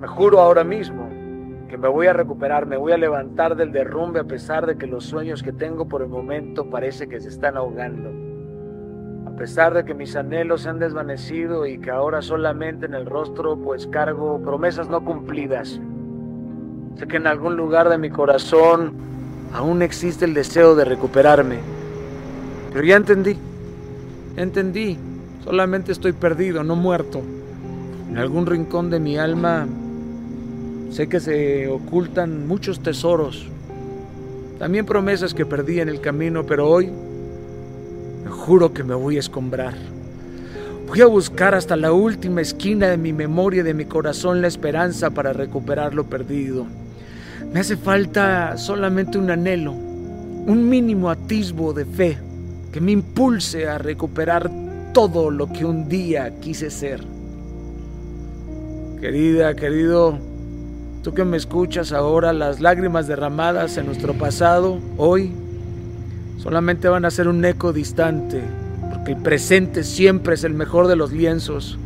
Me juro ahora mismo que me voy a recuperar, me voy a levantar del derrumbe a pesar de que los sueños que tengo por el momento parece que se están ahogando. A pesar de que mis anhelos se han desvanecido y que ahora solamente en el rostro pues cargo promesas no cumplidas. Sé que en algún lugar de mi corazón aún existe el deseo de recuperarme. Pero ya entendí, entendí, solamente estoy perdido, no muerto. En algún rincón de mi alma Sé que se ocultan muchos tesoros, también promesas que perdí en el camino, pero hoy me juro que me voy a escombrar. Voy a buscar hasta la última esquina de mi memoria y de mi corazón la esperanza para recuperar lo perdido. Me hace falta solamente un anhelo, un mínimo atisbo de fe que me impulse a recuperar todo lo que un día quise ser. Querida, querido, Tú que me escuchas ahora, las lágrimas derramadas en nuestro pasado, hoy, solamente van a ser un eco distante, porque el presente siempre es el mejor de los lienzos.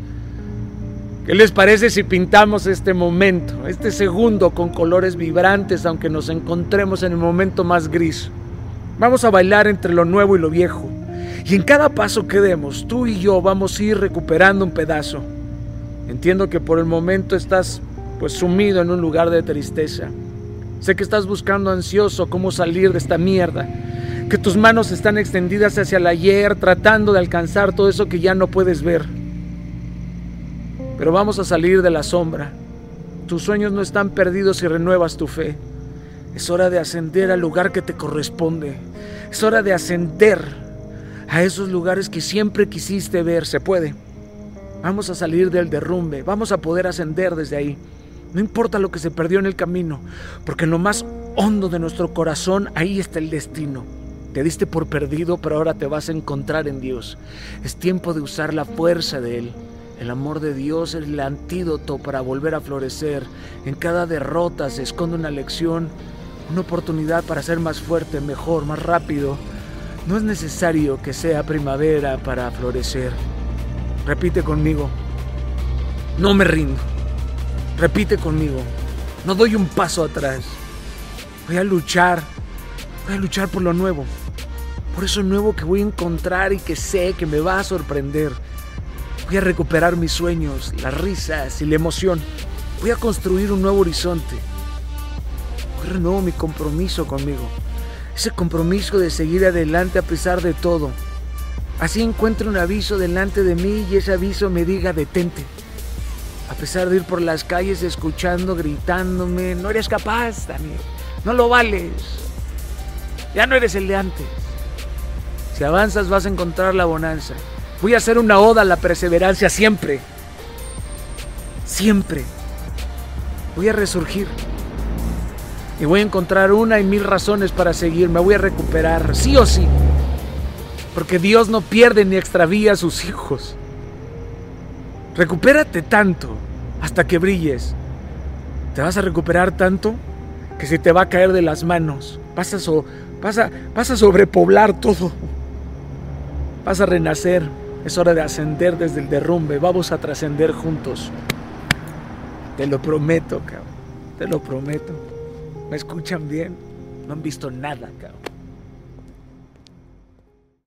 ¿Qué les parece si pintamos este momento, este segundo con colores vibrantes, aunque nos encontremos en el momento más gris? Vamos a bailar entre lo nuevo y lo viejo. Y en cada paso que demos, tú y yo vamos a ir recuperando un pedazo. Entiendo que por el momento estás pues sumido en un lugar de tristeza. Sé que estás buscando ansioso cómo salir de esta mierda, que tus manos están extendidas hacia el ayer tratando de alcanzar todo eso que ya no puedes ver. Pero vamos a salir de la sombra. Tus sueños no están perdidos si renuevas tu fe. Es hora de ascender al lugar que te corresponde. Es hora de ascender a esos lugares que siempre quisiste ver. Se puede. Vamos a salir del derrumbe. Vamos a poder ascender desde ahí. No importa lo que se perdió en el camino, porque en lo más hondo de nuestro corazón ahí está el destino. Te diste por perdido, pero ahora te vas a encontrar en Dios. Es tiempo de usar la fuerza de Él. El amor de Dios es el antídoto para volver a florecer. En cada derrota se esconde una lección, una oportunidad para ser más fuerte, mejor, más rápido. No es necesario que sea primavera para florecer. Repite conmigo. No me rindo. Repite conmigo, no doy un paso atrás. Voy a luchar, voy a luchar por lo nuevo. Por eso nuevo que voy a encontrar y que sé que me va a sorprender. Voy a recuperar mis sueños, las risas y la emoción. Voy a construir un nuevo horizonte. Hoy renuevo mi compromiso conmigo. Ese compromiso de seguir adelante a pesar de todo. Así encuentro un aviso delante de mí y ese aviso me diga detente. A pesar de ir por las calles escuchando, gritándome, no eres capaz, Daniel, no lo vales. Ya no eres el de antes. Si avanzas vas a encontrar la bonanza. Voy a hacer una oda a la perseverancia siempre. Siempre. Voy a resurgir. Y voy a encontrar una y mil razones para seguir. Me voy a recuperar, sí o sí. Porque Dios no pierde ni extravía a sus hijos. Recupérate tanto hasta que brilles. Te vas a recuperar tanto que se te va a caer de las manos. Vas a, vas a sobrepoblar todo. Vas a renacer. Es hora de ascender desde el derrumbe. Vamos a trascender juntos. Te lo prometo, cabrón. Te lo prometo. ¿Me escuchan bien? No han visto nada, cabrón.